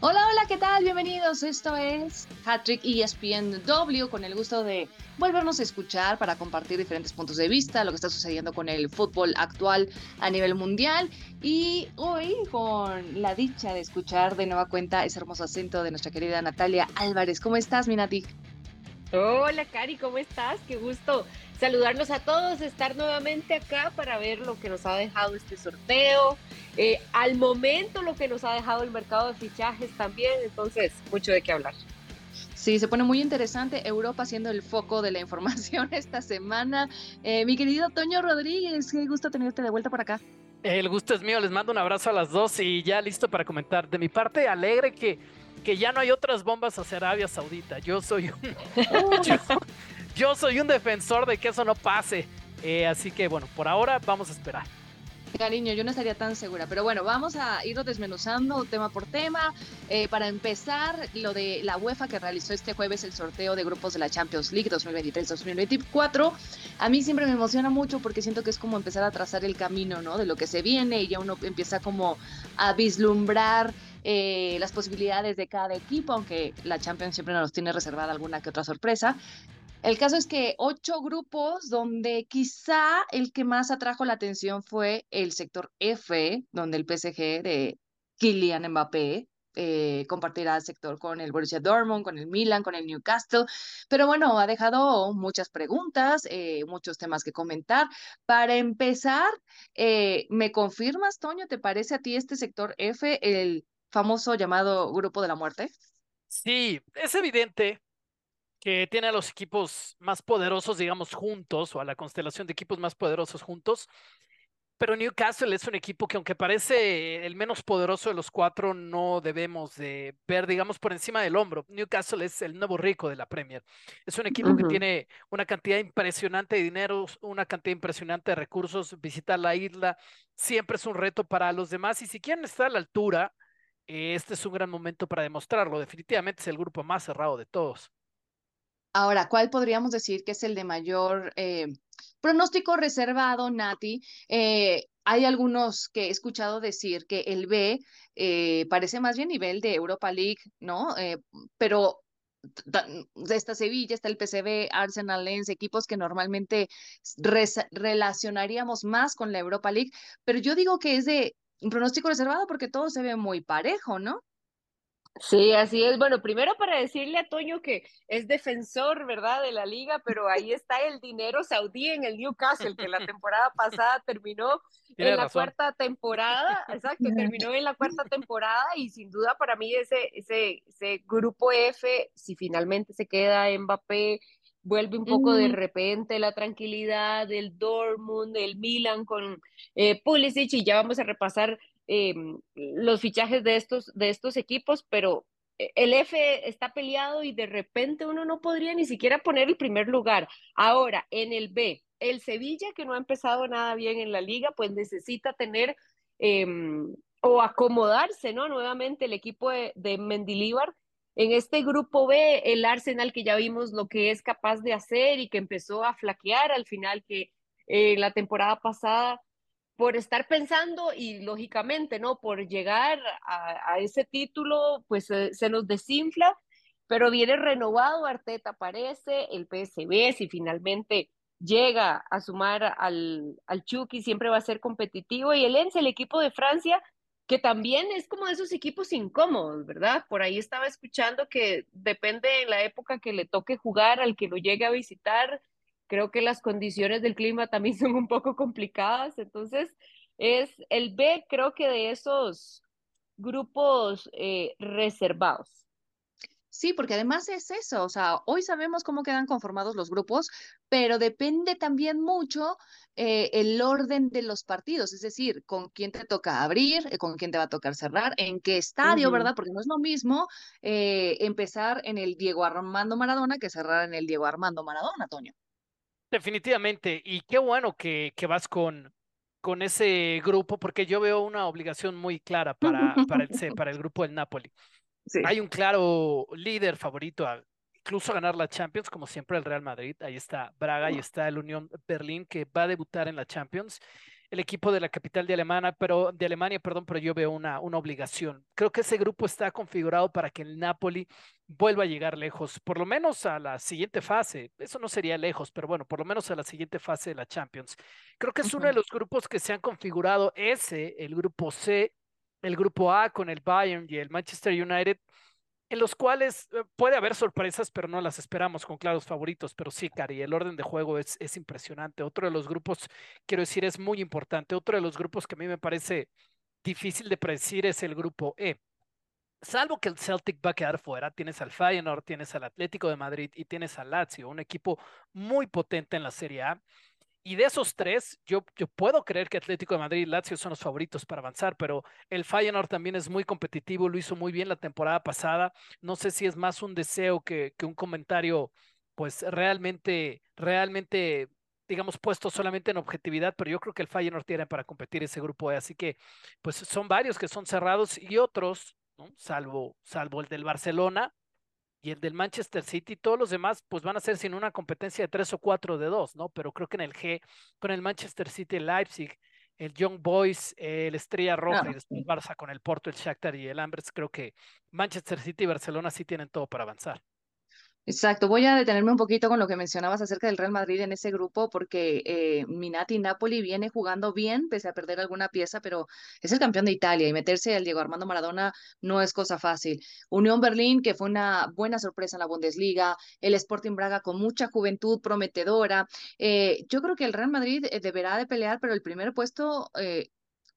Hola, hola, ¿qué tal? Bienvenidos. Esto es Hattrick ESPNW con el gusto de volvernos a escuchar para compartir diferentes puntos de vista, lo que está sucediendo con el fútbol actual a nivel mundial y hoy con la dicha de escuchar de nueva cuenta ese hermoso acento de nuestra querida Natalia Álvarez. ¿Cómo estás, Minati? Hola, Cari, ¿cómo estás? Qué gusto saludarnos a todos, estar nuevamente acá para ver lo que nos ha dejado este sorteo, eh, al momento lo que nos ha dejado el mercado de fichajes también, entonces mucho de qué hablar. Sí, se pone muy interesante. Europa siendo el foco de la información esta semana. Eh, mi querido Toño Rodríguez, qué gusto tenerte de vuelta por acá. El gusto es mío, les mando un abrazo a las dos y ya listo para comentar. De mi parte, alegre que, que ya no hay otras bombas hacia Arabia Saudita. Yo soy un, yo, soy un defensor de que eso no pase. Eh, así que bueno, por ahora vamos a esperar. Cariño, yo no estaría tan segura, pero bueno, vamos a irlo desmenuzando tema por tema. Eh, para empezar, lo de la UEFA que realizó este jueves el sorteo de grupos de la Champions League 2023-2024, a mí siempre me emociona mucho porque siento que es como empezar a trazar el camino, ¿no? De lo que se viene y ya uno empieza como a vislumbrar eh, las posibilidades de cada equipo, aunque la Champions siempre nos tiene reservada alguna que otra sorpresa. El caso es que ocho grupos donde quizá el que más atrajo la atención fue el sector F, donde el PSG de Kylian Mbappé eh, compartirá el sector con el Borussia Dortmund, con el Milan, con el Newcastle. Pero bueno, ha dejado muchas preguntas, eh, muchos temas que comentar. Para empezar, eh, ¿me confirmas, Toño, te parece a ti este sector F el famoso llamado Grupo de la Muerte? Sí, es evidente que tiene a los equipos más poderosos, digamos, juntos, o a la constelación de equipos más poderosos juntos. Pero Newcastle es un equipo que aunque parece el menos poderoso de los cuatro, no debemos de ver, digamos, por encima del hombro. Newcastle es el nuevo rico de la Premier. Es un equipo que tiene una cantidad impresionante de dinero, una cantidad impresionante de recursos. Visitar la isla siempre es un reto para los demás y si quieren estar a la altura, este es un gran momento para demostrarlo. Definitivamente es el grupo más cerrado de todos. Ahora, ¿cuál podríamos decir que es el de mayor eh, pronóstico reservado, Nati? Eh, hay algunos que he escuchado decir que el B eh, parece más bien nivel de Europa League, ¿no? pero está Sevilla, está el PCB, Arsenal, Lens, equipos que normalmente relacionaríamos más con la Europa League, pero yo digo que es de un pronóstico reservado porque todo se ve muy parejo, ¿no? Sí, así es. Bueno, primero para decirle a Toño que es defensor, ¿verdad?, de la liga, pero ahí está el dinero saudí en el Newcastle, que la temporada pasada terminó en la cuarta temporada, exacto, terminó en la cuarta temporada y sin duda para mí ese, ese, ese grupo F, si finalmente se queda Mbappé, vuelve un poco de repente la tranquilidad del Dortmund, del Milan con eh, Pulisic y ya vamos a repasar Em, los fichajes de estos, de estos equipos, pero eh, el F está peleado y de repente uno no podría ni siquiera poner el primer lugar. Ahora, en el B, el Sevilla, que no ha empezado nada bien en la liga, pues necesita tener em, o acomodarse, ¿no? Nuevamente el equipo de, de Mendilíbar. En este grupo B, el Arsenal, que ya vimos lo que es capaz de hacer y que empezó a flaquear al final, que eh, la temporada pasada por estar pensando y lógicamente, ¿no? Por llegar a, ese título, pues se nos desinfla, pero viene renovado, Arteta aparece, el PSB, si finalmente llega a sumar al, Chucky, siempre va a ser competitivo, y el ENS, el equipo de Francia, que también es como de esos equipos incómodos, ¿verdad? Por ahí estaba escuchando que depende en la época que le toque jugar al que lo llegue a visitar, creo que las condiciones del clima también son un poco complicadas, entonces es el B, creo que de esos grupos eh, reservados. Sí, porque además es eso, o sea, hoy sabemos cómo quedan conformados los grupos, pero depende también mucho eh, el orden de los partidos, es decir, con quién te toca abrir, eh, con quién te va a tocar cerrar, en qué estadio, ¿verdad? Porque no es lo mismo empezar en el Diego Armando Maradona que cerrar en el Diego Armando Maradona, Toño. Definitivamente, y qué bueno que, que vas con, con ese grupo, porque yo veo una obligación muy clara para, para, el, para el grupo del Napoli. Hay un claro líder favorito incluso ganar la Champions, como siempre el Real Madrid. Ahí está Braga y está el Unión Berlín que va a debutar en la Champions el equipo de la capital de Alemania, pero de Alemania, perdón, pero yo veo una, una obligación. Creo que ese grupo está configurado para que el Napoli vuelva a llegar lejos, por lo menos a la siguiente fase. Eso no sería lejos, pero bueno, por lo menos a la siguiente fase de la Champions. Creo que es uno de los grupos que se han configurado ese, el grupo C, el grupo A con el Bayern y el Manchester United en los cuales eh, puede haber sorpresas, pero no las esperamos con claros favoritos. Pero sí, Cari, el orden de juego es, es impresionante. Otro de los grupos, quiero decir, es muy importante. Otro de los grupos que a mí me parece difícil de predecir es el grupo E. Salvo que el Celtic va a quedar fuera, tienes al Feyenoord, tienes al Atlético de Madrid y tienes al Lazio, un equipo muy potente en la Serie A. Y de esos tres, yo, yo puedo creer que Atlético de Madrid y Lazio son los favoritos para avanzar, pero el Feyenoord también es muy competitivo, lo hizo muy bien la temporada pasada. No sé si es más un deseo que, que un comentario, pues realmente, realmente, digamos, puesto solamente en objetividad, pero yo creo que el Feyenoord tiene para competir ese grupo E, así que, pues son varios que son cerrados y otros, salvo, salvo el del Barcelona, y el del Manchester City, todos los demás pues van a ser sin una competencia de tres o cuatro de dos, ¿no? Pero creo que en el G, con el Manchester City, el Leipzig, el Young Boys, el Estrella Roja y después Barça con el Porto, el Shakhtar y el Ambers, creo que Manchester City y Barcelona sí tienen todo para avanzar. Exacto, voy a detenerme un poquito con lo que mencionabas acerca del Real Madrid en ese grupo, porque eh, Minati Napoli viene jugando bien, pese a perder alguna pieza, pero es el campeón de Italia y meterse al Diego Armando Maradona no es cosa fácil. Unión Berlín, que fue una buena sorpresa en la Bundesliga, el Sporting Braga con mucha juventud prometedora. Eh, yo creo que el Real Madrid eh, deberá de pelear, pero el primer puesto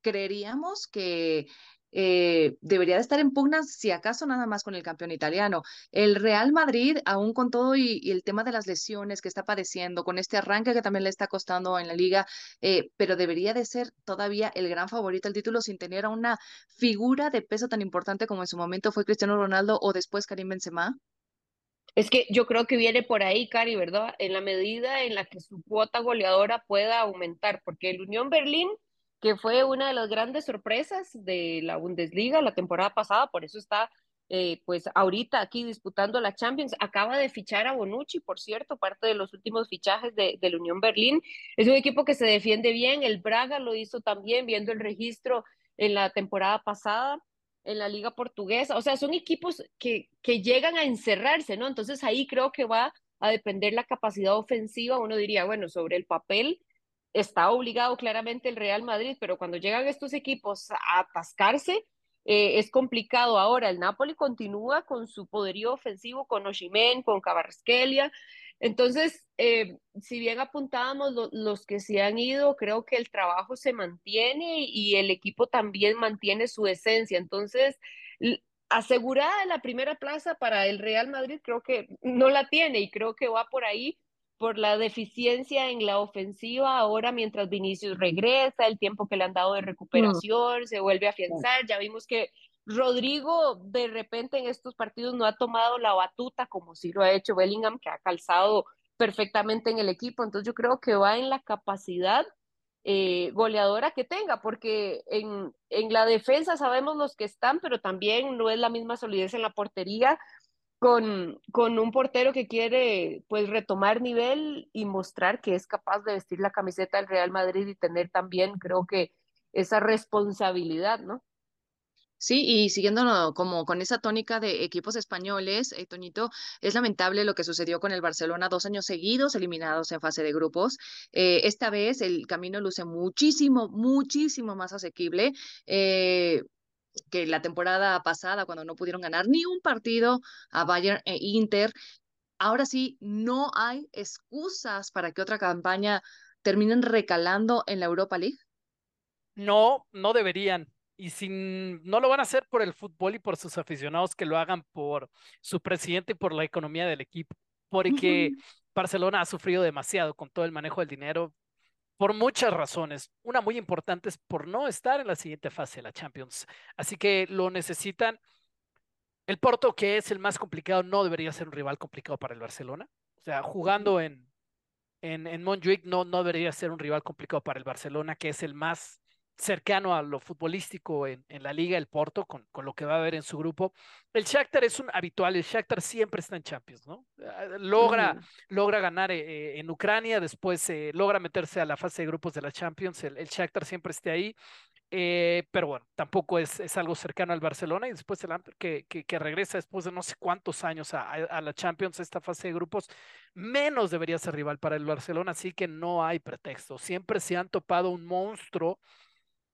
creeríamos que eh, debería de estar en pugna, si acaso nada más con el campeón italiano. El Real Madrid, aún con todo y, el tema de las lesiones que está padeciendo, con este arranque que también le está costando en la liga, eh, pero debería de ser todavía el gran favorito al título sin tener a una figura de peso tan importante como en su momento fue Cristiano Ronaldo o después Karim Benzema. Es que yo creo que viene por ahí, Cari, ¿verdad? En la medida en la que su cuota goleadora pueda aumentar, porque el Unión Berlín que fue una de las grandes sorpresas de la Bundesliga la temporada pasada, por eso está eh, pues ahorita aquí disputando la Champions. Acaba de fichar a Bonucci, por cierto, parte de los últimos fichajes de, de la Unión Berlín. Es un equipo que se defiende bien, el Braga lo hizo también, viendo el registro en la temporada pasada en la liga portuguesa. O sea, son equipos que, que llegan a encerrarse, ¿no? Entonces ahí creo que va a depender la capacidad ofensiva. Uno diría, bueno, sobre el papel está obligado claramente el Real Madrid, pero cuando llegan estos equipos a atascarse, eh, es complicado. Ahora, el Napoli continúa con su poderío ofensivo, con Oshimen, con Cabarrasquelia. Entonces, eh, si bien apuntábamos los que se han ido, creo que el trabajo se mantiene y el equipo también mantiene su esencia. Entonces, asegurada la primera plaza para el Real Madrid, creo que no la tiene y creo que va por ahí por la deficiencia en la ofensiva ahora mientras Vinicius regresa, el tiempo que le han dado de recuperación, se vuelve a afianzar, ya vimos que Rodrigo de repente en estos partidos no ha tomado la batuta como si lo ha hecho Bellingham, que ha calzado perfectamente en el equipo, entonces yo creo que va en la capacidad eh, goleadora que tenga, porque en, en la defensa sabemos los que están, pero también no es la misma solidez en la portería, con, con, un portero que quiere pues retomar nivel y mostrar que es capaz de vestir la camiseta del Real Madrid y tener también creo que esa responsabilidad, ¿no? Sí, y siguiendo como con esa tónica de equipos españoles, eh, Toñito, es lamentable lo que sucedió con el Barcelona dos años seguidos eliminados en fase de grupos. Eh, esta vez el camino luce muchísimo, muchísimo más asequible. Eh, que la temporada pasada, cuando no pudieron ganar ni un partido a Bayern e Inter. Ahora sí, no hay excusas para que otra campaña terminen recalando en la Europa League. No, no deberían. Y sin, no lo van a hacer por el fútbol y por sus aficionados, que lo hagan por su presidente y por la economía del equipo. Porque Barcelona ha sufrido demasiado con todo el manejo del dinero por muchas razones. Una muy importante es por no estar en la siguiente fase de la Champions. Así que lo necesitan. El Porto, que es el más complicado, no debería ser un rival complicado para el Barcelona. O sea, jugando en, en, en Montjuic no, no debería ser un rival complicado para el Barcelona, que es el más cercano a lo futbolístico en, en la liga, el Porto, con, con, lo que va a haber en su grupo. El Shakhtar es un habitual, el Shakhtar siempre está en Champions, ¿no? logra, logra ganar en Ucrania, después logra meterse a la fase de grupos de la Champions, el, el Shakhtar siempre esté ahí, eh, pero bueno, tampoco es, es, algo cercano al Barcelona y después el que, que, que, regresa después de no sé cuántos años a, a, la Champions, esta fase de grupos, menos debería ser rival para el Barcelona, así que no hay pretexto. Siempre se han topado un monstruo.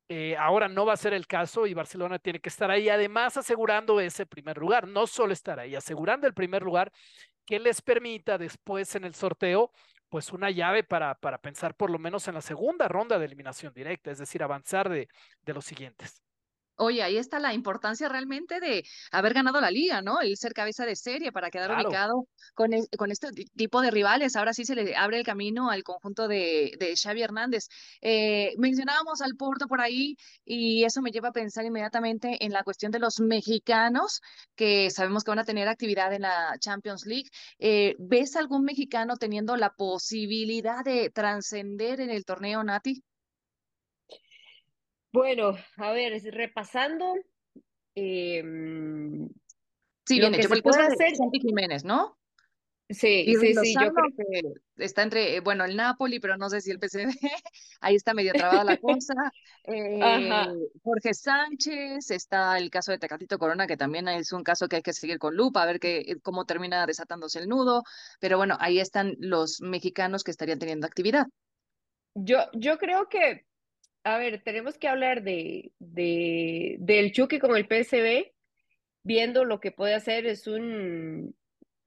Eh, ahora no va a ser el caso y Barcelona tiene que estar ahí, además asegurando ese primer lugar, no solo estar ahí, asegurando el primer lugar que les permita después en el sorteo pues una llave para, para pensar por lo menos en la segunda ronda de eliminación directa, es decir, avanzar de, de los siguientes. Oye, ahí está la importancia realmente de haber ganado la liga, ¿no? El ser cabeza de serie para quedar ubicado con, con este tipo de rivales. Ahora sí se le abre el camino al conjunto de, de Xavi Hernández. Eh, mencionábamos al Porto por ahí y eso me lleva a pensar inmediatamente en la cuestión de los mexicanos que sabemos que van a tener actividad en la Champions League. Eh, ¿Ves algún mexicano teniendo la posibilidad de trascender en el torneo, Nati? Bueno, a ver, repasando. Eh, sí, bien hecho. puede hacer... Santi Jiménez, ¿no? Sí, sí, sí, yo creo que está entre, bueno, el Napoli, pero no sé si el PCB, ahí está medio trabada la cosa. Eh, Jorge Sánchez, está el caso de Tecatito Corona, que también es un caso que hay que seguir con lupa, a ver qué cómo termina desatándose el nudo, pero bueno, ahí están los mexicanos que estarían teniendo actividad. Yo, yo creo que a ver, tenemos que hablar de, de, del Chucky con el PSB, viendo lo que puede hacer, es un,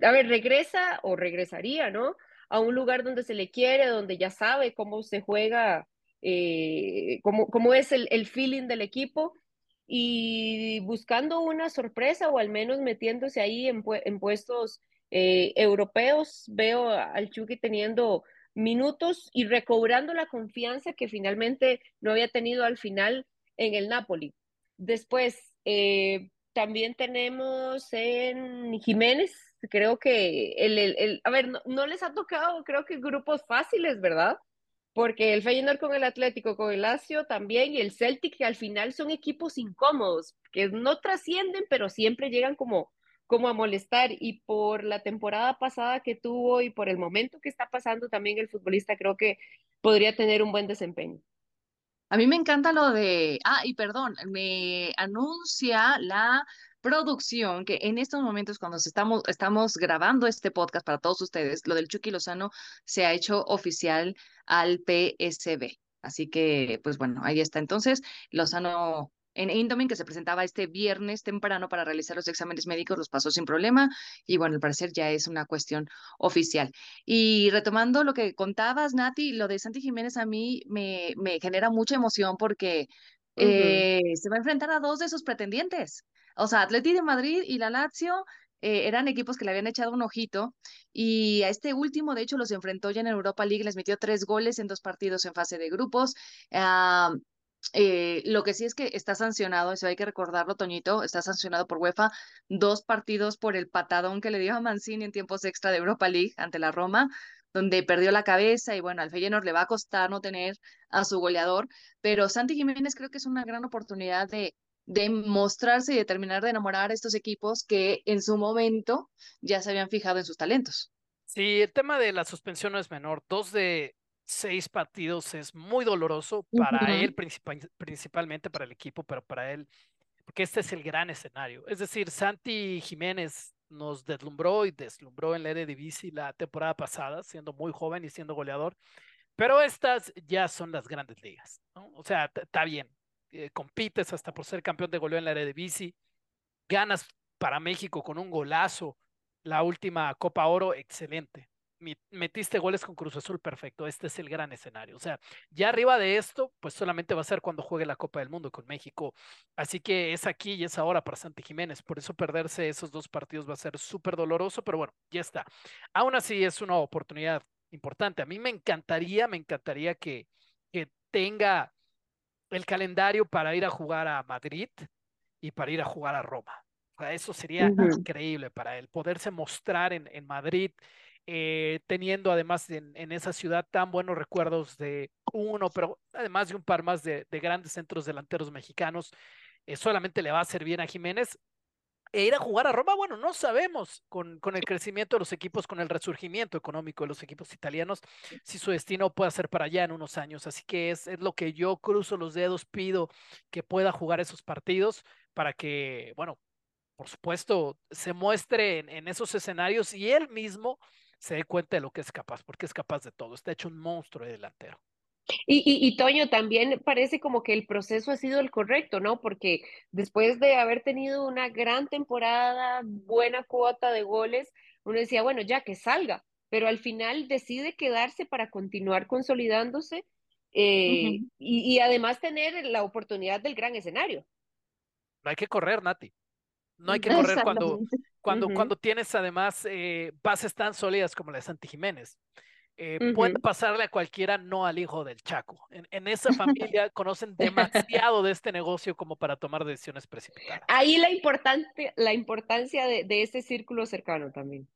a ver, regresa o regresaría, ¿no? A un lugar donde se le quiere, donde ya sabe cómo se juega, eh, cómo, cómo, es el, el, feeling del equipo y buscando una sorpresa o al menos metiéndose ahí en, en puestos eh, europeos, veo al Chucky teniendo minutos y recobrando la confianza que finalmente no había tenido al final en el Napoli. Después, eh, también tenemos en Jiménez, creo que el, el, a ver, no, les ha tocado, creo que grupos fáciles, ¿verdad? Porque el Feyenoord con el Atlético, con el Lazio también, y el Celtic, que al final son equipos incómodos, que no trascienden, pero siempre llegan como como a molestar y por la temporada pasada que tuvo y por el momento que está pasando también el futbolista creo que podría tener un buen desempeño. A mí me encanta lo de, ah, y perdón, me anuncia la producción que en estos momentos cuando estamos, estamos grabando este podcast para todos ustedes, lo del Chucky Lozano se ha hecho oficial al PSB. Así que, pues bueno, ahí está. Entonces, Lozano en Indomin, que se presentaba este viernes temprano para realizar los exámenes médicos, los pasó sin problema y bueno, al parecer ya es una cuestión oficial. Y retomando lo que contabas, Nati, lo de Santi Jiménez a mí me, me genera mucha emoción porque eh, se va a enfrentar a dos de sus pretendientes. O sea, Atleti de Madrid y la Lazio eh, eran equipos que le habían echado un ojito y a este último, de hecho, los enfrentó ya en Europa League, les metió tres goles en dos partidos en fase de grupos. Ah, eh, lo que sí es que está sancionado, eso hay que recordarlo, Toñito, está sancionado por UEFA, dos partidos por el patadón que le dio a Mancini en tiempos extra de Europa League ante la Roma, donde perdió la cabeza y bueno, al Feyenoord le va a costar no tener a su goleador, pero Santi Jiménez creo que es una gran oportunidad de, de mostrarse y de terminar de enamorar a estos equipos que en su momento ya se habían fijado en sus talentos. Sí, el tema de la suspensión no es menor. Dos de, seis partidos es muy doloroso para él, principalmente para el equipo, pero para él, porque este es el gran escenario. Es decir, Santi Jiménez nos deslumbró y deslumbró en la Eredivisie la temporada pasada, siendo muy joven y siendo goleador, pero estas ya son las grandes ligas, ¿no? O sea, está bien, eh, compites hasta por ser campeón de goleo en la Eredivisie, ganas para México con un golazo la última Copa Oro, excelente metiste goles con Cruz Azul, perfecto, este es el gran escenario. O sea, ya arriba de esto, pues solamente va a ser cuando juegue la Copa del Mundo con México. Así que es aquí y es ahora para Santi Jiménez. Por eso perderse esos dos partidos va a ser súper doloroso, pero bueno, ya está. Aún así es una oportunidad importante. A mí me encantaría, me encantaría que, que tenga el calendario para ir a jugar a Madrid y para ir a jugar a Roma. O sea, eso sería increíble para él, poderse mostrar en, en Madrid, eh, teniendo además en, esa ciudad tan buenos recuerdos de uno, pero además de un par más de, grandes centros delanteros mexicanos, eh, solamente le va a hacer bien a Jiménez. e ir a jugar a Roma, bueno, no sabemos con, el crecimiento de los equipos, con el resurgimiento económico de los equipos italianos, si su destino puede ser para allá en unos años. Así que es, es lo que yo cruzo los dedos, pido que pueda jugar esos partidos para que, bueno, por supuesto, se muestre en, en esos escenarios y él mismo se dé cuenta de lo que es capaz, porque es capaz de todo. Está hecho un monstruo de delantero. Y, y, y, Toño, también parece como que el proceso ha sido el correcto, ¿no? Porque después de haber tenido una gran temporada, buena cuota de goles, uno decía, bueno, ya que salga, pero al final decide quedarse para continuar consolidándose eh, uh -huh. y, y, además tener la oportunidad del gran escenario. No hay que correr, Nati. No hay que correr cuando, cuando, uh -huh. cuando tienes además eh, bases tan sólidas como la de Santi Jiménez. Eh, uh -huh. Puede pasarle a cualquiera, no al hijo del Chaco. En, en esa familia conocen demasiado de este negocio como para tomar decisiones precipitadas. Ahí la, importante, la importancia de, de ese círculo cercano también.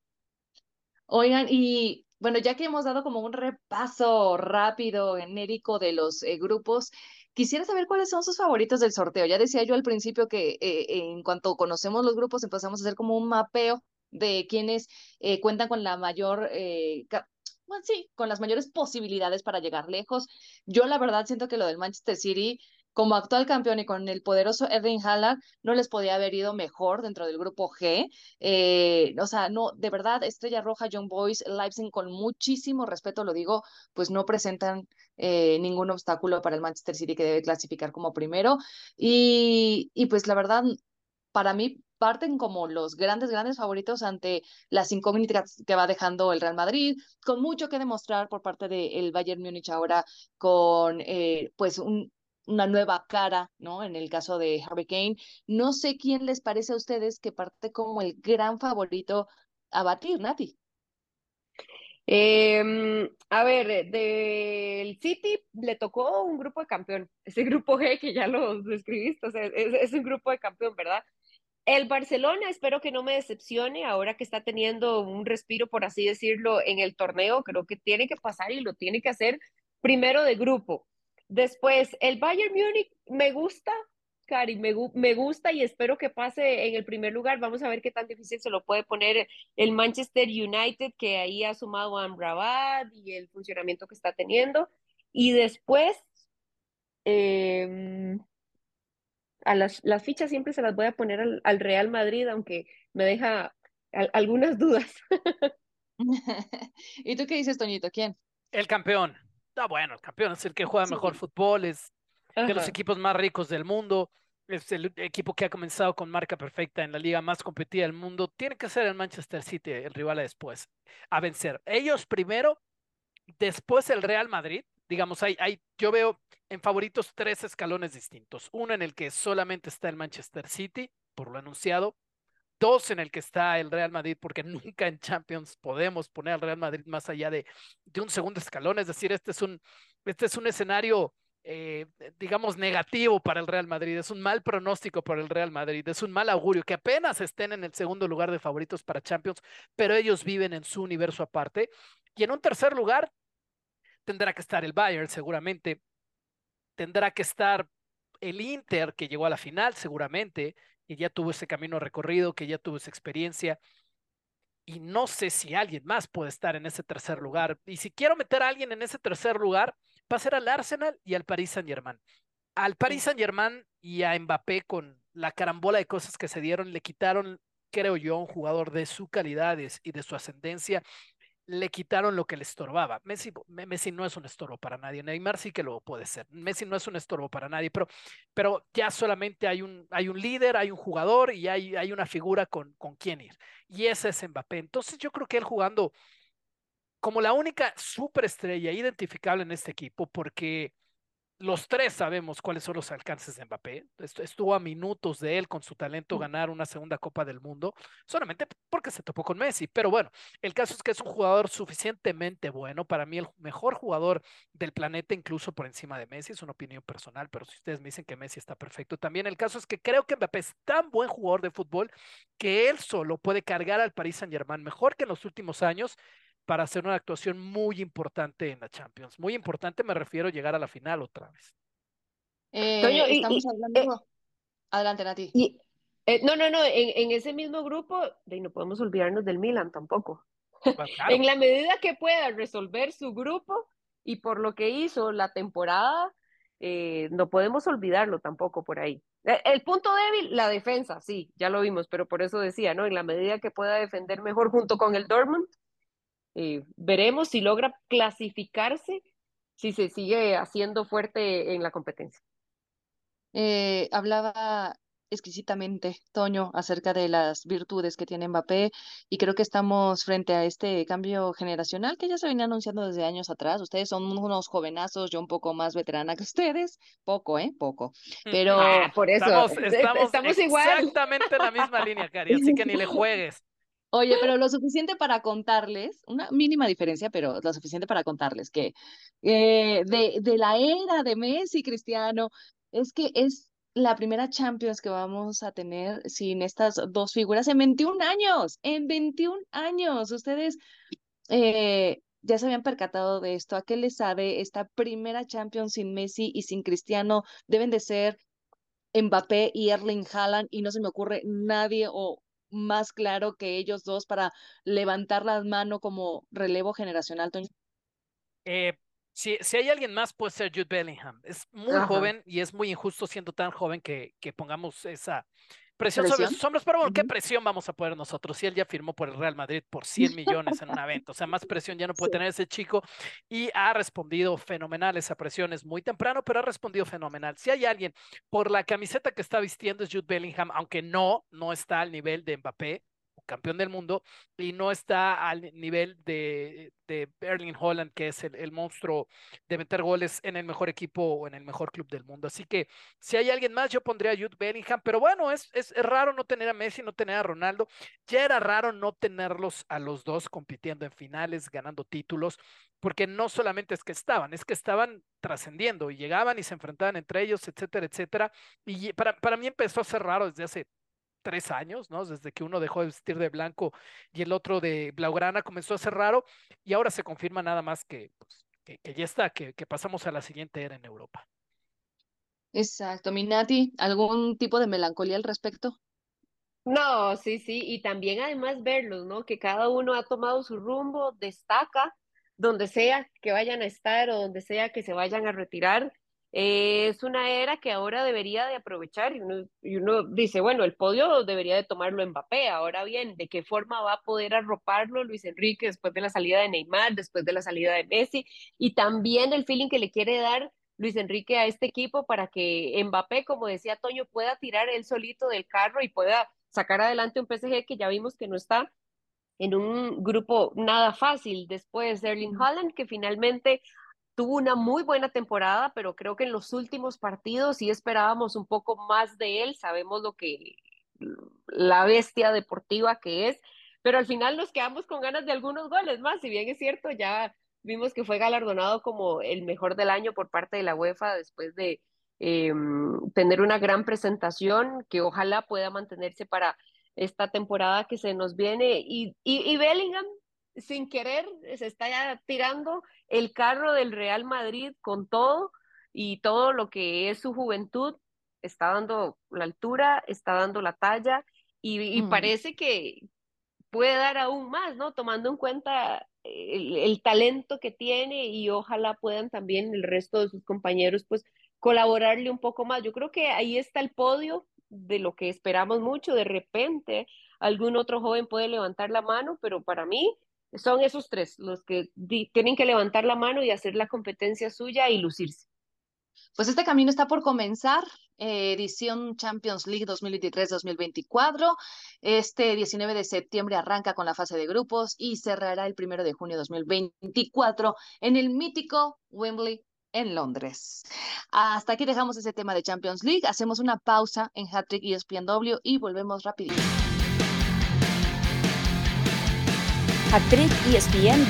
Oigan, y bueno, ya que hemos dado como un repaso rápido, genérico de los eh, grupos, quisiera saber cuáles son sus favoritos del sorteo. Ya decía yo al principio que eh, en cuanto conocemos los grupos empezamos a hacer como un mapeo de quienes eh, cuentan con la mayor eh, bueno, sí, con las mayores posibilidades para llegar lejos. Yo la verdad siento que lo del Manchester City, como actual campeón y con el poderoso Erling Haaland, no les podía haber ido mejor dentro del grupo G. Eh, o sea, no, de verdad, Estrella Roja, John Boys, Leipzig, con muchísimo respeto lo digo, pues no presentan eh, ningún obstáculo para el Manchester City que debe clasificar como primero. Y, y pues la verdad, para mí parten como los grandes, grandes favoritos ante las incógnitas que va dejando el Real Madrid, con mucho que demostrar por parte del Bayern Múnich ahora, con eh, pues un, una nueva cara, ¿no? En el caso de Harry Kane. No sé quién les parece a ustedes que parte como el gran favorito a batir, Nati. Eh, a ver, del City le tocó un grupo de campeón, ese grupo G que ya lo describiste, o sea, es, es un grupo de campeón, ¿verdad? El Barcelona, espero que no me decepcione ahora que está teniendo un respiro, por así decirlo, en el torneo. Creo que tiene que pasar y lo tiene que hacer primero de grupo. Después, el Bayern Múnich me gusta, Cari, me, me, gusta y espero que pase en el primer lugar. Vamos a ver qué tan difícil se lo puede poner el Manchester United, que ahí ha sumado a Amrabat y el funcionamiento que está teniendo. Y después, eh, a las, las, fichas siempre se las voy a poner al, al Real Madrid, aunque me deja a, algunas dudas. ¿Y tú qué dices, Toñito? ¿Quién? El campeón. Ah, bueno, el campeón es el que juega sí. mejor fútbol, es Ajá. de los equipos más ricos del mundo, es el equipo que ha comenzado con marca perfecta en la liga más competida del mundo. Tiene que ser el Manchester City el rival después a vencer. Ellos primero, después el Real Madrid. Digamos, hay, hay, yo veo en favoritos tres escalones distintos. Uno en el que solamente está el Manchester City, por lo anunciado. Dos en el que está el Real Madrid, porque nunca en Champions podemos poner al Real Madrid más allá de, de un segundo escalón. Es decir, este es un, este es un escenario, eh, digamos, negativo para el Real Madrid. Es un mal pronóstico para el Real Madrid. Es un mal augurio que apenas estén en el segundo lugar de favoritos para Champions, pero ellos viven en su universo aparte. Y en un tercer lugar, tendrá que estar el Bayern seguramente, tendrá que estar el Inter que llegó a la final seguramente, que ya tuvo ese camino recorrido, que ya tuvo esa experiencia. Y no sé si alguien más puede estar en ese tercer lugar. Y si quiero meter a alguien en ese tercer lugar, va a ser al Arsenal y al Paris Saint Germain. Al Paris Saint Germain y a Mbappé con la carambola de cosas que se dieron, le quitaron, creo yo, a un jugador de su calidad y de su ascendencia le quitaron lo que le estorbaba. Messi, Messi no es un estorbo para nadie. Neymar sí que lo puede ser. Messi no es un estorbo para nadie, pero, pero ya solamente hay un, hay un líder, hay un jugador y hay, hay una figura con, con quien ir. Y ese es Mbappé. Entonces yo creo que él jugando como la única superestrella identificable en este equipo, porque los tres sabemos cuáles son los alcances de Mbappé. Estuvo a minutos de él con su talento ganar una segunda Copa del Mundo, solamente porque se topó con Messi. Pero bueno, el caso es que es un jugador suficientemente bueno. Para mí, el mejor jugador del planeta, incluso por encima de Messi. Es una opinión personal, pero si ustedes me dicen que Messi está perfecto, también el caso es que creo que Mbappé es tan buen jugador de fútbol que él solo puede cargar al Paris Saint Germain mejor que en los últimos años para hacer una actuación muy importante en la Champions. Muy importante me refiero a llegar a la final otra vez. Eh, Toño, estamos y, hablando... Eh, Adelante, Nati. Y, Eh, no, no, no, en, en, ese mismo grupo, de, no podemos olvidarnos del Milan tampoco. Pues en la medida que pueda resolver su grupo y por lo que hizo la temporada, eh, no podemos olvidarlo tampoco por ahí. El, el, punto débil, la defensa, sí, ya lo vimos, pero por eso decía, ¿no? En la medida que pueda defender mejor junto con el Dortmund, eh, veremos si logra clasificarse, si se sigue haciendo fuerte en la competencia. Eh, hablaba exquisitamente, Toño, acerca de las virtudes que tiene Mbappé y creo que estamos frente a este cambio generacional que ya se venía anunciando desde años atrás. Ustedes son unos jovenazos, yo un poco más veterana que ustedes, poco, ¿eh? Poco. Pero ah, por eso estamos, estamos, exactamente en la misma línea, Cari, así que ni le juegues. Oye, pero lo suficiente para contarles, una mínima diferencia, pero lo suficiente para contarles que eh, de, de la era de Messi, Cristiano, es que es la primera Champions que vamos a tener sin estas dos figuras en 21 años, en 21 años. Ustedes eh, ya se habían percatado de esto. ¿A qué les sabe esta primera Champions sin Messi y sin Cristiano? Deben de ser Mbappé y Erling Haaland y no se me ocurre nadie o más claro que ellos dos para levantar la mano como relevo generacional, Toño? Eh, si, si, hay alguien más, puede ser Jude Bellingham. Es muy joven y es muy injusto siendo tan joven que, que pongamos esa presión, sobre sus hombros. Pero bueno, ¿qué presión vamos a poner nosotros? Si él ya firmó por el Real Madrid por 100 millones en una venta, o sea, más presión ya no puede tener ese chico y ha respondido fenomenal. Esa presión es muy temprano, pero ha respondido fenomenal. Si hay alguien por la camiseta que está vistiendo es Jude Bellingham, aunque no, no está al nivel de Mbappé campeón del mundo, y no está al nivel de, de Erling Holland, que es el, monstruo de meter goles en el mejor equipo o en el mejor club del mundo. Así que si hay alguien más, yo pondría a Jude Bellingham, pero bueno, es, es, raro no tener a Messi, no tener a Ronaldo. Ya era raro no tenerlos a los dos compitiendo en finales, ganando títulos, porque no solamente es que estaban, es que estaban trascendiendo y llegaban y se enfrentaban entre ellos, etcétera, etcétera. Y para, para mí empezó a ser raro desde hace tres años, ¿no? Desde que uno dejó de vestir de blanco y el otro de blaugrana comenzó a ser raro y ahora se confirma nada más que, pues, que, ya está, que, que, pasamos a la siguiente era en Europa. Exacto. Minati, ¿algún tipo de melancolía al respecto? No, sí, sí, y también además verlos, ¿no? Que cada uno ha tomado su rumbo, destaca donde sea que vayan a estar o donde sea que se vayan a retirar es una era que ahora debería de aprovechar y uno, dice, bueno, el podio debería de tomarlo Mbappé, ahora bien, ¿de qué forma va a poder arroparlo Luis Enrique después de la salida de Neymar, después de la salida de Messi y también el feeling que le quiere dar Luis Enrique a este equipo para que Mbappé, como decía Toño, pueda tirar él solito del carro y pueda sacar adelante un PSG que ya vimos que no está en un grupo nada fácil después de Erling Haaland, que finalmente tuvo una muy buena temporada, pero creo que en los últimos partidos sí esperábamos un poco más de él, sabemos lo que la bestia deportiva que es, pero al final nos quedamos con ganas de algunos goles más, si bien es cierto, ya vimos que fue galardonado como el mejor del año por parte de la UEFA después de em, tener una gran presentación que ojalá pueda mantenerse para esta temporada que se nos viene y, y, y Bellingham sin querer se está ya tirando el carro del Real Madrid con todo y todo lo que es su juventud, está dando la altura, está dando la talla y, parece que puede dar aún más, ¿no? Tomando en cuenta el, talento que tiene y ojalá puedan también el resto de sus compañeros pues colaborarle un poco más. Yo creo que ahí está el podio de lo que esperamos mucho. De repente algún otro joven puede levantar la mano, pero para mí son esos tres los que tienen que levantar la mano y hacer la competencia suya y lucirse. Pues este camino está por comenzar, eh, edición Champions League 2023-2024. Este 19 de septiembre arranca con la fase de grupos y cerrará el 1 de junio de 2024 en el mítico Wembley en Londres. Hasta aquí dejamos ese tema de Champions League. Hacemos una pausa en Hattrick y ESPNW y volvemos rapidito. Actriz ESPN.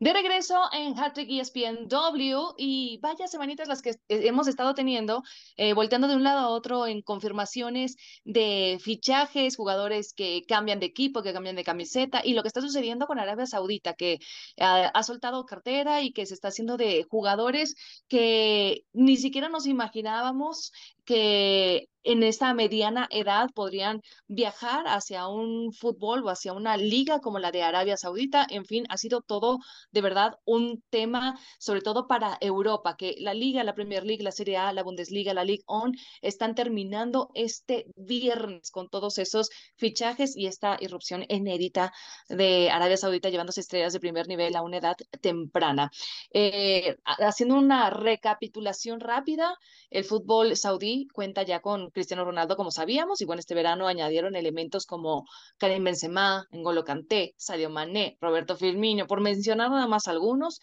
De regreso en Hattrick ESPN W y vaya semanitas las que hemos estado teniendo, eh, volteando de un lado a otro en confirmaciones de fichajes, jugadores que cambian de equipo, que cambian de camiseta y lo que está sucediendo con Arabia Saudita, que ha soltado cartera y que se está haciendo de jugadores que ni siquiera nos imaginábamos que en esa mediana edad podrían viajar hacia un fútbol o hacia una liga como la de Arabia Saudita. En fin, ha sido todo de verdad un tema, sobre todo para Europa, que la liga, la Premier League, la Serie A, la Bundesliga, la League On están terminando este viernes con todos esos fichajes y esta irrupción inédita de Arabia Saudita llevándose estrellas de primer nivel a una edad temprana. Eh, haciendo una recapitulación rápida, el fútbol saudí cuenta ya con Cristiano Ronaldo, como sabíamos, y bueno, este verano añadieron elementos como Karim Benzema, N'Golo Kanté, Sadio Mané, Roberto Firmino, por mencionar nada más algunos.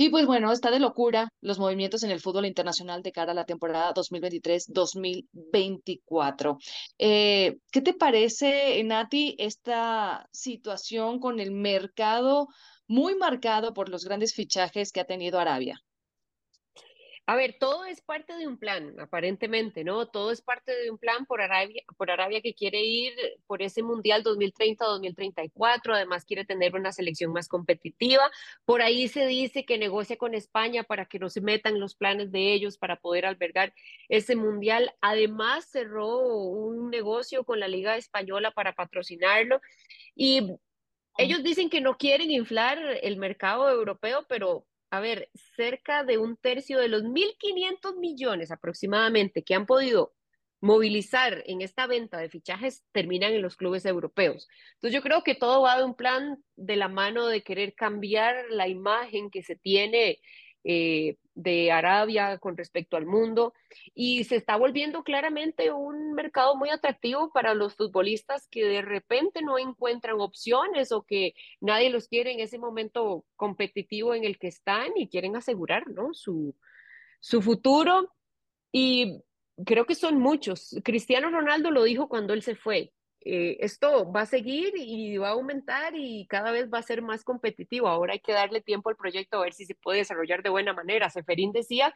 Y pues bueno, está de locura los movimientos en el fútbol internacional de cara a la temporada 2023-2024. Eh, ¿Qué te parece, Nati, esta situación con el mercado muy marcado por los grandes fichajes que ha tenido Arabia? A ver, todo es parte de un plan, aparentemente, ¿no? Todo es parte de un plan por Arabia, por Arabia que quiere ir por ese Mundial 2030-2034, además quiere tener una selección más competitiva. Por ahí se dice que negocia con España para que no se metan los planes de ellos para poder albergar ese Mundial. Además cerró un negocio con la Liga Española para patrocinarlo y ellos dicen que no quieren inflar el mercado europeo, pero a ver, cerca de un tercio de los 1.500 millones aproximadamente que han podido movilizar en esta venta de fichajes terminan en los clubes europeos. Entonces yo creo que todo va de un plan de la mano de querer cambiar la imagen que se tiene eh, de Arabia con respecto al mundo y se está volviendo claramente un mercado muy atractivo para los futbolistas que de repente no encuentran opciones o que nadie los quiere en ese momento competitivo en el que están y quieren asegurar ¿no? su, su futuro. Y creo que son muchos. Cristiano Ronaldo lo dijo cuando él se fue. Eh, esto va a seguir y va a aumentar y cada vez va a ser más competitivo. Ahora hay que darle tiempo al proyecto a ver si se puede desarrollar de buena manera. Seferín decía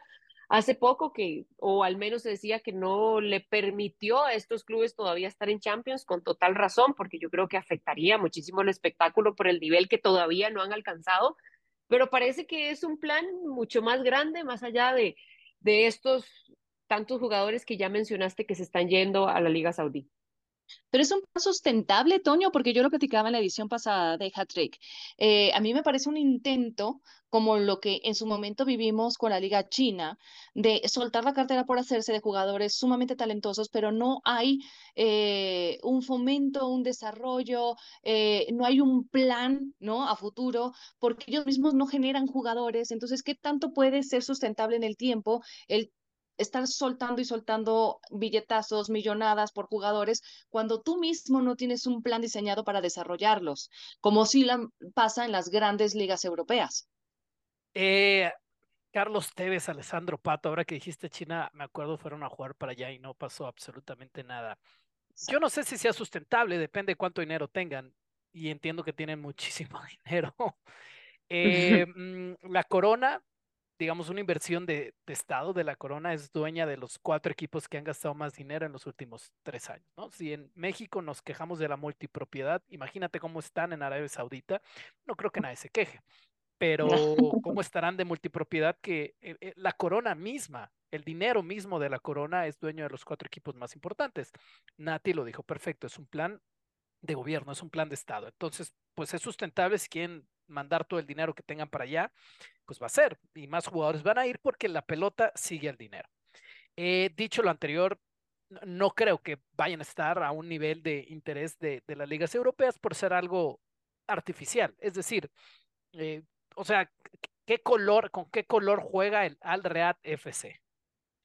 hace poco que, o al menos decía que no le permitió a estos clubes todavía estar en Champions con total razón, porque yo creo que afectaría muchísimo el espectáculo por el nivel que todavía no han alcanzado. Pero parece que es un plan mucho más grande, más allá de, de estos tantos jugadores que ya mencionaste que se están yendo a la Liga Saudí. Pero es un plan sustentable, Toño, porque yo lo platicaba en la edición pasada de Hat Trick. Eh, a mí me parece un intento como lo que en su momento vivimos con la Liga China, de soltar la cartera por hacerse de jugadores sumamente talentosos, pero no hay eh, un fomento, un desarrollo, eh, no hay un plan ¿no? a futuro, porque ellos mismos no generan jugadores. Entonces, ¿qué tanto puede ser sustentable en el tiempo el estar soltando y soltando billetazos, millonadas por jugadores, cuando tú mismo no tienes un plan diseñado para desarrollarlos, como si la, pasa en las grandes ligas europeas. Eh, Carlos Tevez, Alessandro Pato, ahora que dijiste China, me acuerdo, fueron a jugar para allá y no pasó absolutamente nada. Yo no sé si sea sustentable, depende de cuánto dinero tengan, y entiendo que tienen muchísimo dinero. Eh, mm, la corona, digamos, una inversión de, Estado de la Corona es dueña de los cuatro equipos que han gastado más dinero en los últimos tres años, ¿no? Si en México nos quejamos de la multipropiedad, imagínate cómo están en Arabia Saudita, no creo que nadie se queje, pero cómo estarán de multipropiedad que eh, eh, la Corona misma, el dinero mismo de la Corona es dueño de los cuatro equipos más importantes. Nati lo dijo perfecto, es un plan de gobierno, es un plan de Estado. Entonces, pues es sustentable si quieren mandar todo el dinero que tengan para allá, pues va a ser. Y más jugadores van a ir porque la pelota sigue el dinero. He dicho lo anterior, no creo que vayan a estar a un nivel de interés de, las ligas europeas por ser algo artificial. Es decir, eh, o sea, ¿qué color, con qué color juega el Al Real FC?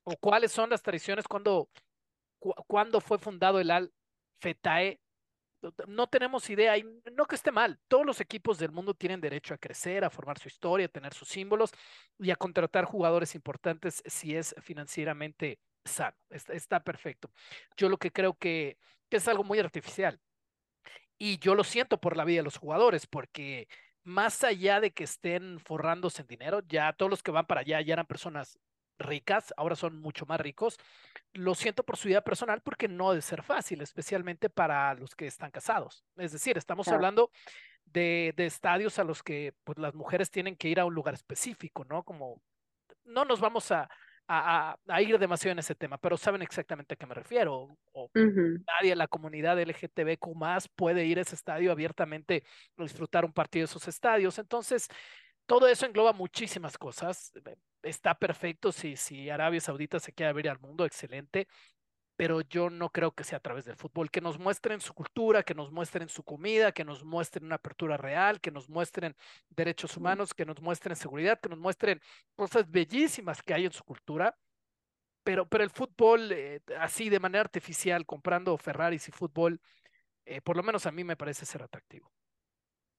¿O cuáles son las tradiciones cuando, cuando fue fundado el Al Fetae no tenemos idea, y no que esté mal, todos los equipos del mundo tienen derecho a crecer, a formar su historia, a tener sus símbolos y a contratar jugadores importantes si es financieramente sano. Está, perfecto. Yo lo que creo que, es algo muy artificial. Y yo lo siento por la vida de los jugadores, porque más allá de que estén forrándose en dinero, ya todos los que van para allá ya eran personas ricas, ahora son mucho más ricos. Lo siento por su vida personal porque no debe ser fácil, especialmente para los que están casados. Es decir, estamos hablando de, de, estadios a los que pues, las mujeres tienen que ir a un lugar específico, ¿no? Como no nos vamos a, a, ir demasiado en ese tema, pero saben exactamente a qué me refiero. O, Nadie en la comunidad LGTBQ más puede ir a ese estadio abiertamente, disfrutar un partido de esos estadios. Entonces, todo eso engloba muchísimas cosas. Está perfecto si, si Arabia Saudita se quiere abrir al mundo, excelente pero yo no creo que sea a través del fútbol. Que nos muestren su cultura, que nos muestren su comida, que nos muestren una apertura real, que nos muestren derechos humanos, que nos muestren seguridad, que nos muestren cosas bellísimas que hay en su cultura. Pero, pero el fútbol, eh, así de manera artificial, comprando Ferraris y fútbol, eh, por lo menos a mí me parece ser atractivo.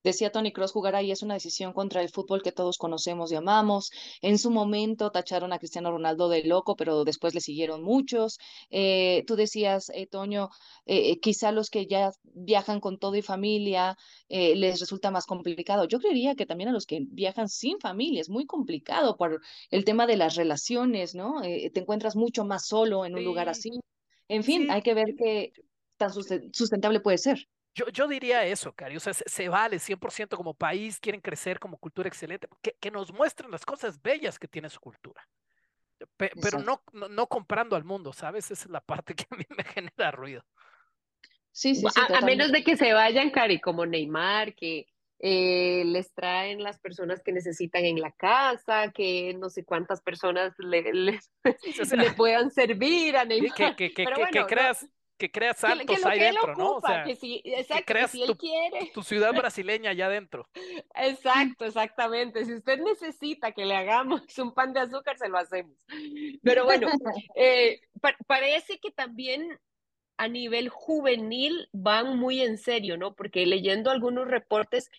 Decía Tony Cross, jugar ahí es una decisión contra el fútbol que todos conocemos y amamos. En su momento tacharon a Cristiano Ronaldo de loco, pero después le siguieron muchos. Eh, tú decías, eh, Toño, eh, quizá los que ya viajan con todo y familia les resulta más complicado. Yo creería que también a los que viajan sin familia es muy complicado por el tema de las relaciones, ¿no? te encuentras mucho más solo en un lugar así. En fin, hay que ver qué tan sustentable puede ser. Yo, yo diría eso, Cari, o sea, se, vale 100% como país, quieren crecer como cultura excelente, que, que nos muestren las cosas bellas que tiene su cultura. pero no, no, comprando al mundo, ¿sabes? Esa es la parte que a mí me genera ruido. Sí, sí, sí a, menos de que se vayan, Cari, como Neymar, que eh, les traen las personas que necesitan en la casa, que no sé cuántas personas le, les, le puedan servir a Neymar. Que, que, que, que creas, que creas santos ahí dentro, ¿no? O sea, que si, exacto, si él tu, quiere. Tu ciudad brasileña allá adentro. Exacto, exactamente. Si usted necesita que le hagamos un pan de azúcar, se lo hacemos. Pero bueno, eh, parece que también a nivel juvenil van muy en serio, ¿no? Porque leyendo algunos reportes,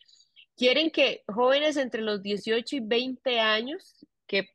quieren que jóvenes entre los 18 y 20 años que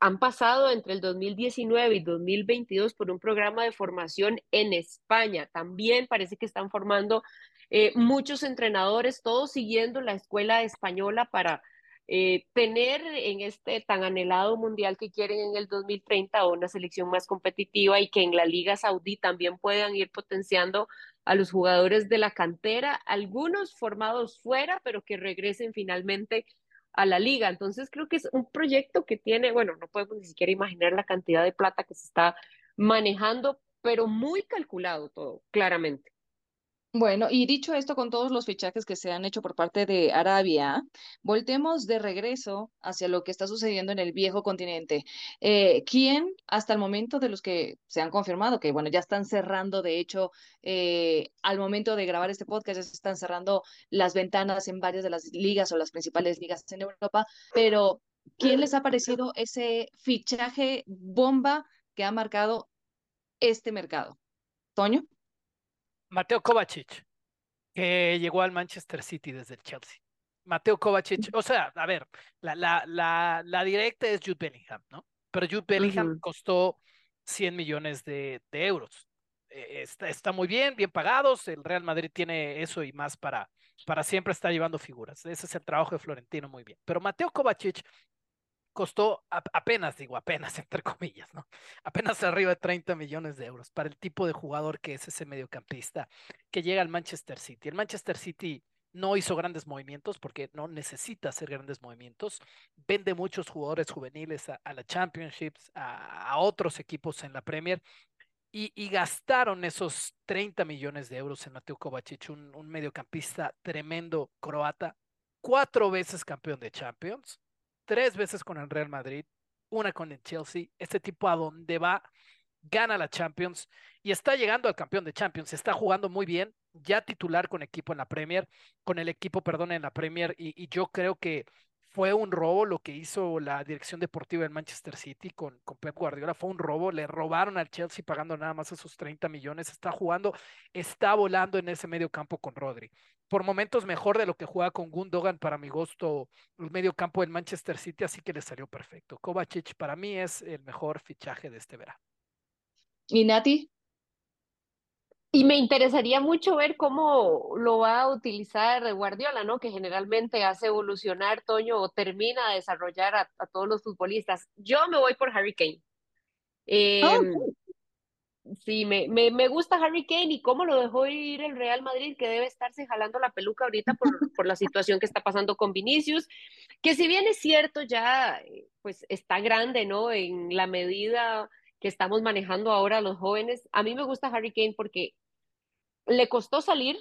han pasado entre el 2019 y 2022 por un programa de formación en España. También parece que están formando eh, muchos entrenadores, todos siguiendo la escuela española para eh, tener en este tan anhelado mundial que quieren en el 2030 una selección más competitiva y que en la Liga Saudí también puedan ir potenciando a los jugadores de la cantera, algunos formados fuera, pero que regresen finalmente a la liga. Entonces creo que es un proyecto que tiene, bueno, no podemos ni siquiera imaginar la cantidad de plata que se está manejando, pero muy calculado todo, claramente. Bueno, y dicho esto, con todos los fichajes que se han hecho por parte de Arabia, voltemos de regreso hacia lo que está sucediendo en el viejo continente. Eh, ¿Quién, hasta el momento de los que se han confirmado, que bueno, ya están cerrando, de hecho, eh, al momento de grabar este podcast, ya se están cerrando las ventanas en varias de las ligas o las principales ligas en Europa, pero ¿quién les ha parecido ese fichaje bomba que ha marcado este mercado? Toño. Mateo Kovacic, que llegó al Manchester City desde el Chelsea. Mateo Kovacic, o sea, a ver, la, la, la, la directa es Jude Bellingham, ¿no? Pero Jude Bellingham costó 100 millones de, de euros. E, está, está, muy bien, bien pagados. El Real Madrid tiene eso y más para, para siempre estar llevando figuras. Ese es el trabajo de Florentino, muy bien. Pero Mateo Kovacic costó apenas, digo apenas, entre comillas, ¿no? Apenas arriba de 30 millones de euros para el tipo de jugador que es ese mediocampista que llega al Manchester City. El Manchester City no hizo grandes movimientos porque no necesita hacer grandes movimientos. Vende muchos jugadores juveniles a, la Championships, a, otros equipos en la Premier. Y, gastaron esos 30 millones de euros en Mateo Kovacic, un, un mediocampista tremendo croata, cuatro veces campeón de Champions, tres veces con el Real Madrid, una con el Chelsea. Este tipo a donde va, gana la Champions y está llegando al campeón de Champions. Está jugando muy bien, ya titular con equipo en la Premier, con el equipo, perdón, en la Premier. Y, yo creo que fue un robo lo que hizo la dirección deportiva del Manchester City con, Pep Guardiola. Fue un robo, le robaron al Chelsea pagando nada más esos 30 millones. Está jugando, está volando en ese medio campo con Rodri por momentos mejor de lo que juega con Gundogan para mi gusto el medio campo del Manchester City, así que le salió perfecto. Kovacic para mí es el mejor fichaje de este verano. ¿Y Nati? Y me interesaría mucho ver cómo lo va a utilizar Guardiola, ¿no? Que generalmente hace evolucionar Toño o termina de desarrollar a, todos los futbolistas. Yo me voy por Harry Kane. Ah, em, Sí, me, me, me, gusta Harry Kane y cómo lo dejó ir el Real Madrid, que debe estarse jalando la peluca ahorita por, por la situación que está pasando con Vinicius. que si bien es cierto ya, eh, pues está grande, ¿no? En la medida que estamos manejando ahora los jóvenes, a mí me gusta Harry Kane porque le costó salir,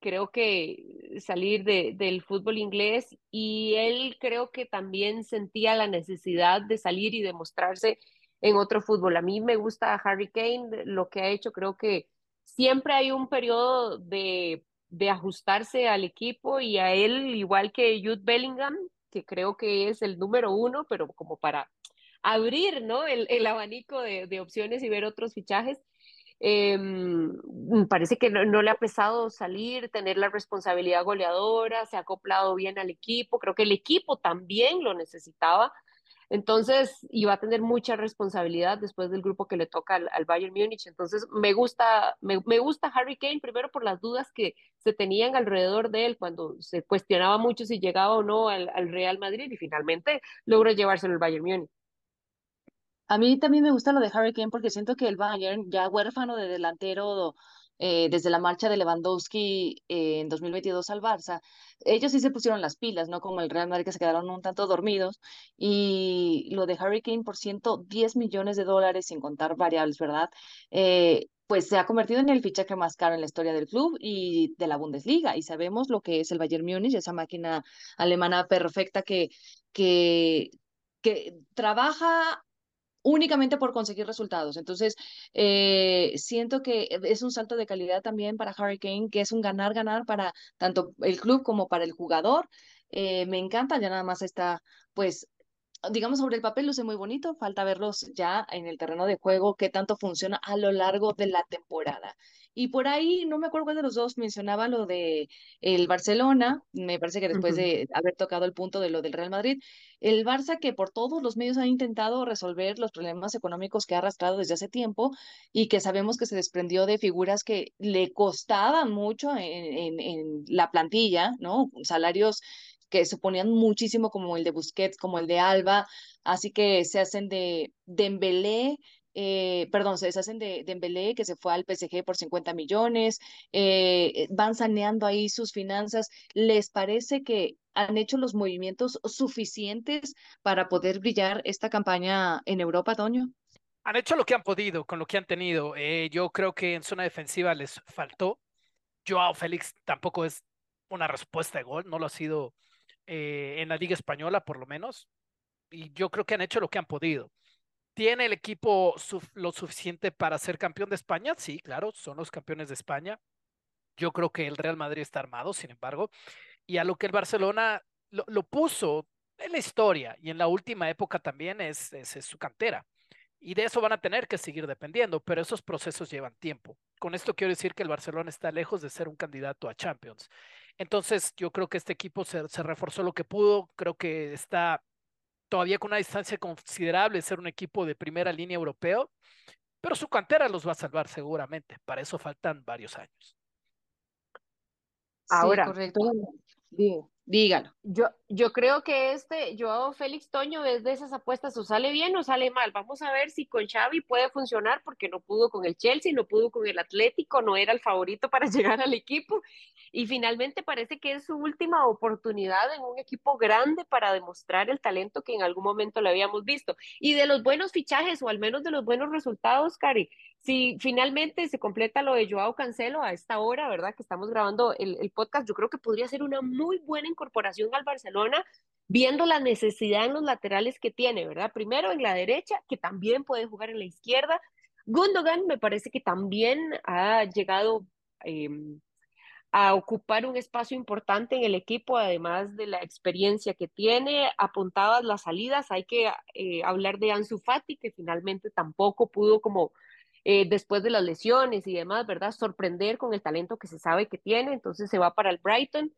creo que salir de, del fútbol inglés y él creo que también sentía la necesidad de salir y demostrarse en otro fútbol. A mí me gusta Harry Kane, lo que ha hecho, creo que siempre hay un periodo de, de ajustarse al equipo y a él, igual que Jude Bellingham, que creo que es el número uno, pero como para abrir ¿no? el, el abanico de, de, opciones y ver otros fichajes. Eh, parece que no, no, le ha pesado salir, tener la responsabilidad goleadora, se ha acoplado bien al equipo, creo que el equipo también lo necesitaba entonces, iba a tener mucha responsabilidad después del grupo que le toca al, al Bayern Múnich. Entonces, me gusta, me, me, gusta Harry Kane, primero por las dudas que se tenían alrededor de él cuando se cuestionaba mucho si llegaba o no al, al Real Madrid y finalmente logró llevárselo al Bayern Múnich. A mí también me gusta lo de Harry Kane porque siento que el Bayern, ya huérfano de delantero eh, desde la marcha de Lewandowski eh, en 2022 al Barça, ellos sí se pusieron las pilas, ¿no? Como el Real Madrid que se quedaron un tanto dormidos. Y lo de Harry Kane por 110 millones de dólares, sin contar variables, ¿verdad? Eh, pues se ha convertido en el fichaje más caro en la historia del club y de la Bundesliga. Y sabemos lo que es el Bayern Múnich, esa máquina alemana perfecta que, que, que trabaja únicamente por conseguir resultados. Entonces, eh, siento que es un salto de calidad también para Harry Kane, que es un ganar-ganar para tanto el club como para el jugador. Eh, me encanta, ya nada más está, pues, digamos, sobre el papel luce muy bonito, falta verlos ya en el terreno de juego, qué tanto funciona a lo largo de la temporada. Y por ahí, no me acuerdo cuál de los dos mencionaba lo de el Barcelona, me parece que después uh -huh. de haber tocado el punto de lo del Real Madrid, el Barça que por todos los medios ha intentado resolver los problemas económicos que ha arrastrado desde hace tiempo y que sabemos que se desprendió de figuras que le costaban mucho en, en, en la plantilla, ¿no? Salarios que suponían muchísimo como el de Busquets, como el de Alba, así que se hacen de Dembélé, eh, perdón, se deshacen de Dembélé, que se fue al PSG por 50 millones, eh, van saneando ahí sus finanzas. ¿Les parece que han hecho los movimientos suficientes para poder brillar esta campaña en Europa, Toño? Han hecho lo que han podido con lo que han tenido. Eh, yo creo que en zona defensiva les faltó. Joao Félix tampoco es una respuesta de gol, no lo ha sido eh, en la Liga Española, por lo menos. Y yo creo que han hecho lo que han podido. ¿Tiene el equipo lo suficiente para ser campeón de España? Sí, claro, son los campeones de España. Yo creo que el Real Madrid está armado, sin embargo, y a lo que el Barcelona lo, puso en la historia y en la última época también es, su cantera. Y de eso van a tener que seguir dependiendo, pero esos procesos llevan tiempo. Con esto quiero decir que el Barcelona está lejos de ser un candidato a Champions. Entonces, yo creo que este equipo se, se reforzó lo que pudo, creo que está todavía con una distancia considerable ser un equipo de primera línea europeo, pero su cantera los va a salvar seguramente. Para eso faltan varios años. Ahora, sí, correcto. Dígalo. Yo, yo creo que este Joao Félix Toño es de esas apuestas, o sale bien o sale mal. Vamos a ver si con Xavi puede funcionar, porque no pudo con el Chelsea, no pudo con el Atlético, no era el favorito para llegar al equipo. Y finalmente parece que es su última oportunidad en un equipo grande para demostrar el talento que en algún momento le habíamos visto. Y de los buenos fichajes, o al menos de los buenos resultados, Cari, si finalmente se completa lo de Joao Cancelo a esta hora, ¿verdad? Que estamos grabando el, el podcast, yo creo que podría ser una muy buena incorporación al Barcelona, viendo la necesidad en los laterales que tiene, ¿verdad? Primero en la derecha, que también puede jugar en la izquierda. Gundogan me parece que también ha llegado eh, a ocupar un espacio importante en el equipo, además de la experiencia que tiene. Apuntadas las salidas, hay que eh, hablar de Ansu Fati, que finalmente tampoco pudo como eh, después de las lesiones y demás, ¿verdad? Sorprender con el talento que se sabe que tiene, entonces se va para el Brighton.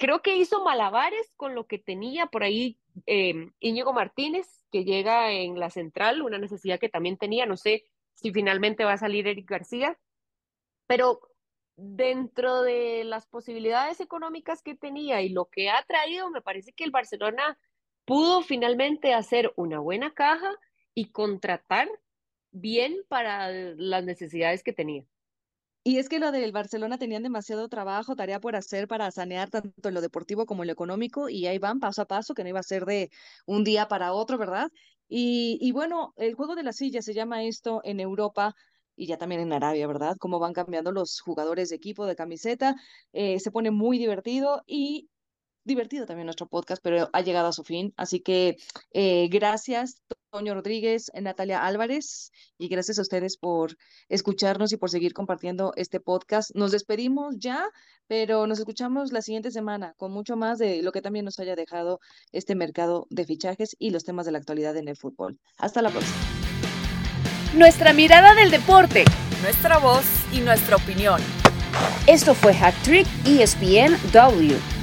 Creo que hizo malabares con lo que tenía por ahí eh, Íñigo Martínez, que llega en la central, una necesidad que también tenía, no sé si finalmente va a salir Eric García, pero dentro de las posibilidades económicas que tenía y lo que ha traído, me parece que el Barcelona pudo finalmente hacer una buena caja y contratar bien para las necesidades que tenía. Y es que lo del Barcelona tenían demasiado trabajo, tarea por hacer para sanear tanto lo deportivo como lo económico, y ahí van paso a paso, que no iba a ser de un día para otro, ¿verdad? Y, y bueno, el juego de la silla se llama esto en Europa y ya también en Arabia, ¿verdad? Cómo van cambiando los jugadores de equipo, de camiseta, eh, se pone muy divertido y divertido también nuestro podcast, pero ha llegado a su fin. Así que eh, gracias, Toño Rodríguez, Natalia Álvarez, y gracias a ustedes por escucharnos y por seguir compartiendo este podcast. Nos despedimos ya, pero nos escuchamos la siguiente semana con mucho más de lo que también nos haya dejado este mercado de fichajes y los temas de la actualidad en el fútbol. Hasta la próxima. Nuestra mirada del deporte. Nuestra voz y nuestra opinión. Esto fue Hack Trick ESPN W.